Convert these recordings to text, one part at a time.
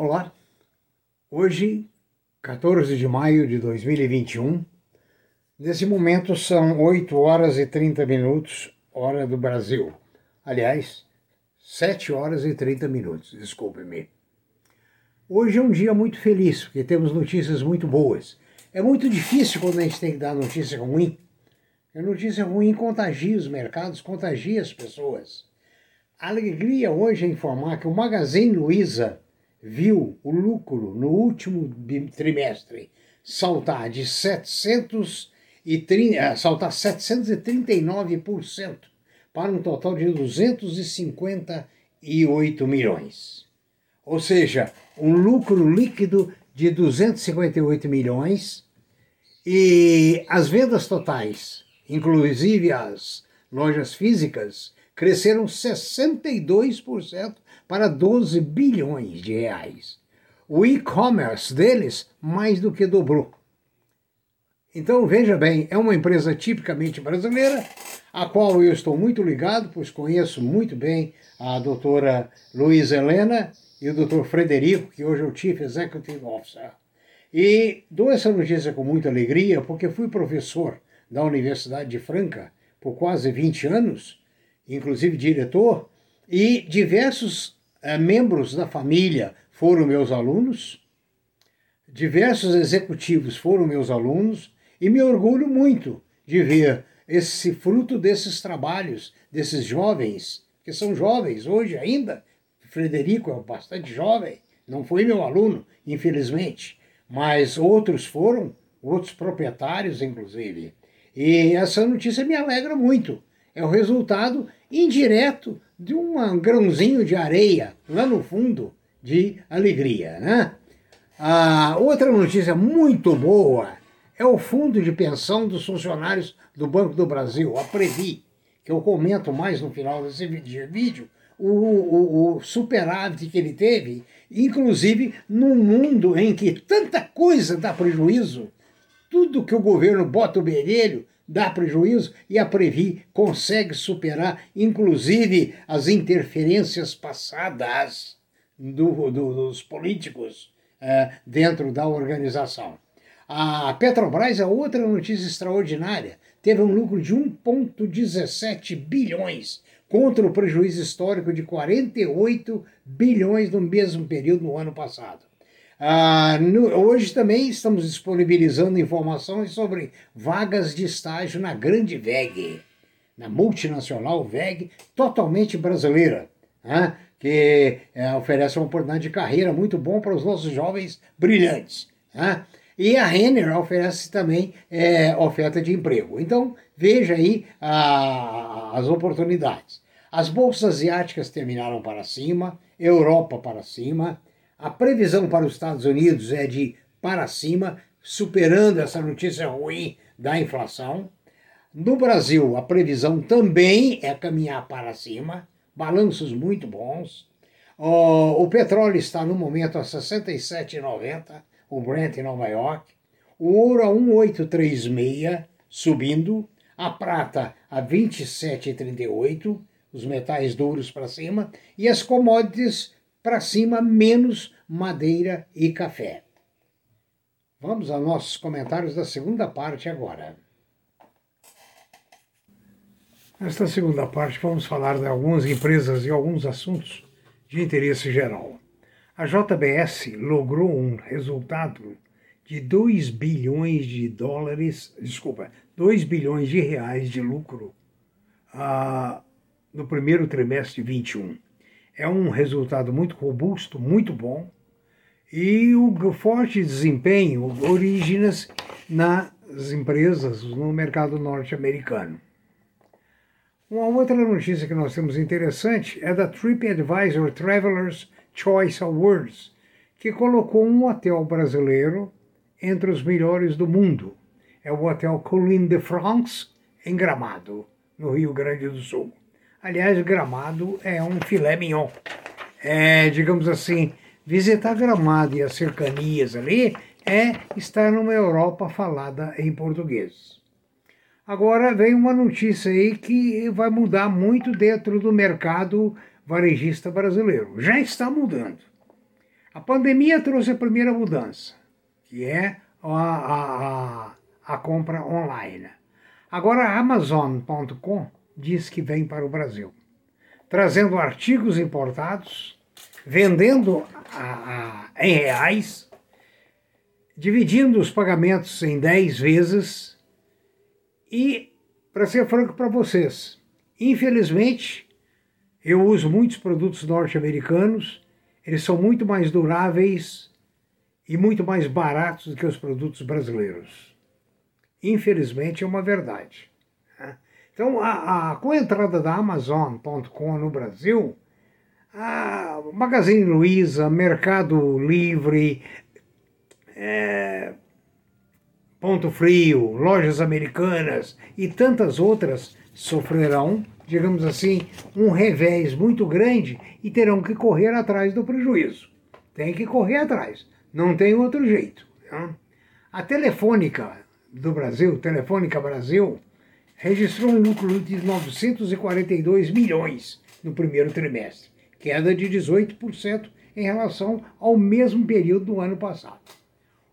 Olá, hoje, 14 de maio de 2021, nesse momento são 8 horas e 30 minutos, hora do Brasil. Aliás, 7 horas e 30 minutos, desculpe-me. Hoje é um dia muito feliz, porque temos notícias muito boas. É muito difícil quando a gente tem que dar notícia ruim. A notícia ruim contagia os mercados, contagia as pessoas. A alegria hoje é informar que o Magazine Luiza viu o lucro no último trimestre saltar de 730, eh, saltar 739% para um total de 258 milhões. Ou seja, um lucro líquido de 258 milhões e as vendas totais, inclusive as lojas físicas, cresceram 62% para 12 bilhões de reais. O e-commerce deles mais do que dobrou. Então veja bem, é uma empresa tipicamente brasileira, a qual eu estou muito ligado, pois conheço muito bem a doutora Luiz Helena e o doutor Frederico, que hoje é o Chief Executive Officer. E dou essa notícia com muita alegria, porque fui professor da Universidade de Franca por quase 20 anos, inclusive diretor, e diversos é, membros da família foram meus alunos, diversos executivos foram meus alunos, e me orgulho muito de ver esse fruto desses trabalhos, desses jovens, que são jovens hoje ainda. Frederico é bastante jovem, não foi meu aluno, infelizmente, mas outros foram, outros proprietários, inclusive. E essa notícia me alegra muito. É o resultado indireto de um grãozinho de areia lá no fundo de alegria, né? A outra notícia muito boa é o fundo de pensão dos funcionários do Banco do Brasil, a Previ, que eu comento mais no final desse vídeo, o, o, o superávit que ele teve, inclusive num mundo em que tanta coisa dá prejuízo, tudo que o governo bota o bedelho dá prejuízo e a Previ consegue superar, inclusive, as interferências passadas do, do, dos políticos é, dentro da organização. A Petrobras é outra notícia extraordinária. Teve um lucro de 1,17 bilhões contra o prejuízo histórico de 48 bilhões no mesmo período no ano passado. Ah, no, hoje também estamos disponibilizando informações sobre vagas de estágio na grande VEG, na multinacional VEG, totalmente brasileira, né, que é, oferece uma oportunidade de carreira muito bom para os nossos jovens brilhantes. Né. E a Renner oferece também é, oferta de emprego. Então, veja aí a, as oportunidades. As bolsas asiáticas terminaram para cima, Europa para cima, a previsão para os Estados Unidos é de para cima, superando essa notícia ruim da inflação. No Brasil, a previsão também é caminhar para cima, balanços muito bons. O, petróleo está no momento a 67,90, o Brent em Nova York. O ouro a 1836, subindo. A prata a 27,38, os metais duros para cima. E as commodities para cima, menos madeira e café. Vamos aos nossos comentários da segunda parte agora. Nesta segunda parte, vamos falar de algumas empresas e alguns assuntos de interesse geral. A JBS logrou um resultado de 2 bilhões de dólares, desculpa, 2 bilhões de reais de lucro ah, no primeiro trimestre de 21 é um resultado muito robusto, muito bom, e o forte desempenho origina-se nas empresas no mercado norte-americano. Uma outra notícia que nós temos interessante é da TripAdvisor Travelers Choice Awards, que colocou um hotel brasileiro entre os melhores do mundo. É o Hotel Colline de France, em Gramado, no Rio Grande do Sul. Aliás, Gramado é um filé mignon. É, digamos assim, visitar Gramado e as cercanias ali é estar numa Europa falada em português. Agora vem uma notícia aí que vai mudar muito dentro do mercado varejista brasileiro. Já está mudando. A pandemia trouxe a primeira mudança, que é a, a, a, a compra online. Agora, Amazon.com diz que vem para o Brasil, trazendo artigos importados, vendendo a, a, em reais, dividindo os pagamentos em 10 vezes e, para ser franco para vocês, infelizmente, eu uso muitos produtos norte-americanos, eles são muito mais duráveis e muito mais baratos do que os produtos brasileiros. Infelizmente, é uma verdade. Né? Então, a, a, com a entrada da Amazon.com no Brasil, a Magazine Luiza, Mercado Livre, é, Ponto Frio, lojas americanas e tantas outras sofrerão, digamos assim, um revés muito grande e terão que correr atrás do prejuízo. Tem que correr atrás, não tem outro jeito. Né? A Telefônica do Brasil, Telefônica Brasil, registrou um lucro de 942 milhões no primeiro trimestre, queda de 18% em relação ao mesmo período do ano passado.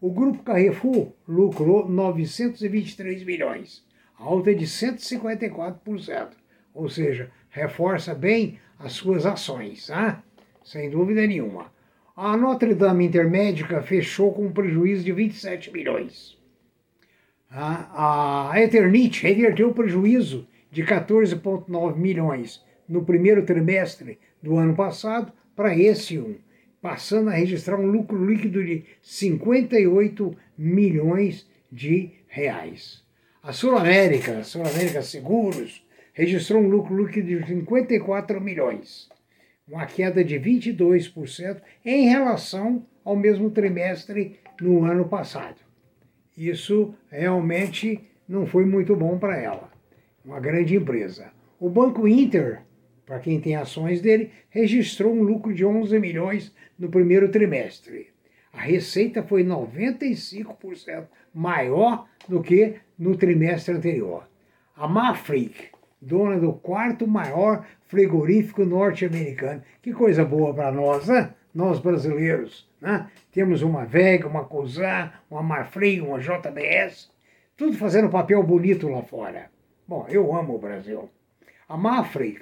O grupo Carrefour lucrou 923 milhões, alta de 154%, ou seja, reforça bem as suas ações, ah? sem dúvida nenhuma. A Notre Dame Intermédica fechou com um prejuízo de 27 milhões. A Eternit reverteu prejuízo de 14,9 milhões no primeiro trimestre do ano passado para esse um, passando a registrar um lucro líquido de 58 milhões de reais. A Sul América, a Sul América Seguros, registrou um lucro líquido de 54 milhões, uma queda de 22% em relação ao mesmo trimestre no ano passado. Isso realmente não foi muito bom para ela. Uma grande empresa. O Banco Inter, para quem tem ações dele, registrou um lucro de 11 milhões no primeiro trimestre. A receita foi 95% maior do que no trimestre anterior. A Mafric, dona do quarto maior frigorífico norte-americano. Que coisa boa para nós, né? Nós brasileiros. Né? Temos uma Vega, uma Cosan, uma Marfrig, uma JBS, tudo fazendo papel bonito lá fora. Bom, eu amo o Brasil. A Mafrig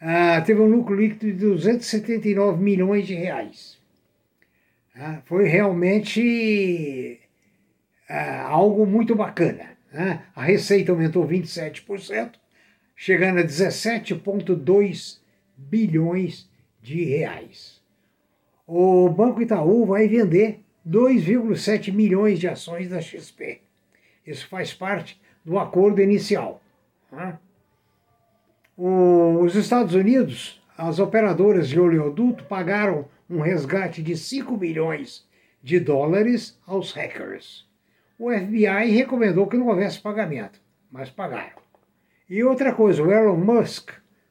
ah, teve um lucro líquido de 279 milhões de reais. Ah, foi realmente ah, algo muito bacana. Né? A receita aumentou 27%, chegando a 17,2 bilhões de reais o Banco Itaú vai vender 2,7 milhões de ações da XP. Isso faz parte do acordo inicial. Né? os Estados Unidos, as operadoras de oleoduto pagaram um resgate de 5 milhões de dólares aos hackers. O FBI recomendou que não houvesse pagamento, mas pagaram. E outra coisa, o Elon Musk,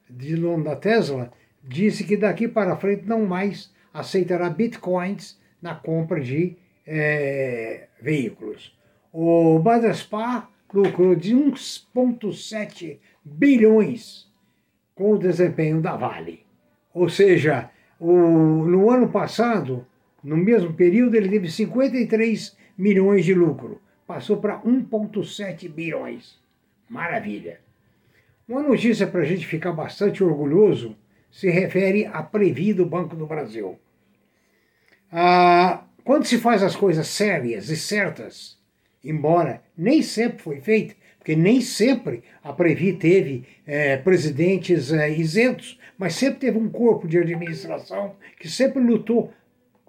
de nome da Tesla, disse que daqui para frente não mais aceitará bitcoins na compra de é, veículos. O Badaspar lucrou de 1,7 bilhões com o desempenho da Vale. Ou seja, o, no ano passado, no mesmo período, ele teve 53 milhões de lucro. Passou para 1,7 bilhões. Maravilha. Uma notícia para a gente ficar bastante orgulhoso se refere à Previ do Banco do Brasil. Ah, quando se faz as coisas sérias e certas, embora nem sempre foi feito, porque nem sempre a Previ teve é, presidentes é, isentos, mas sempre teve um corpo de administração que sempre lutou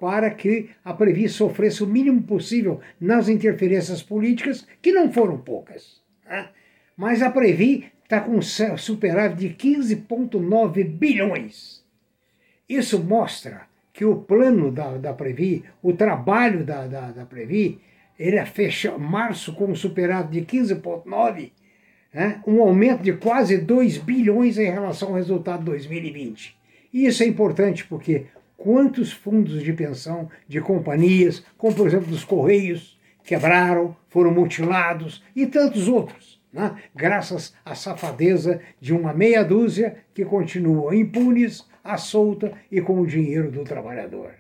para que a Previ sofresse o mínimo possível nas interferências políticas, que não foram poucas. Né? Mas a Previ está com um superávit de 15,9 bilhões. Isso mostra que o plano da, da Previ, o trabalho da, da, da Previ, ele é fecha março com um superávit de 15,9, né? um aumento de quase 2 bilhões em relação ao resultado de 2020. E isso é importante porque quantos fundos de pensão de companhias, como por exemplo dos Correios, quebraram, foram mutilados e tantos outros, né? graças à safadeza de uma meia dúzia que continuam impunes à solta e com o dinheiro do trabalhador.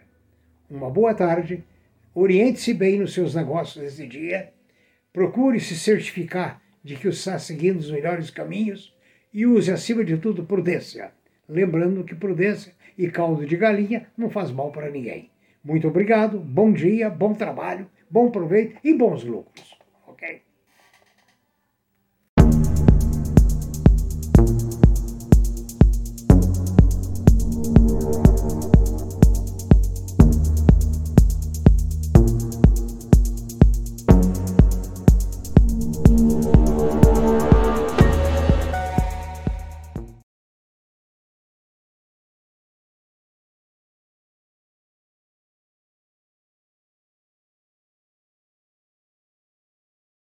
uma boa tarde, oriente-se bem nos seus negócios nesse dia, procure se certificar de que está seguindo os melhores caminhos e use, acima de tudo, prudência. Lembrando que prudência e caldo de galinha não faz mal para ninguém. Muito obrigado, bom dia, bom trabalho, bom proveito e bons lucros. Ok?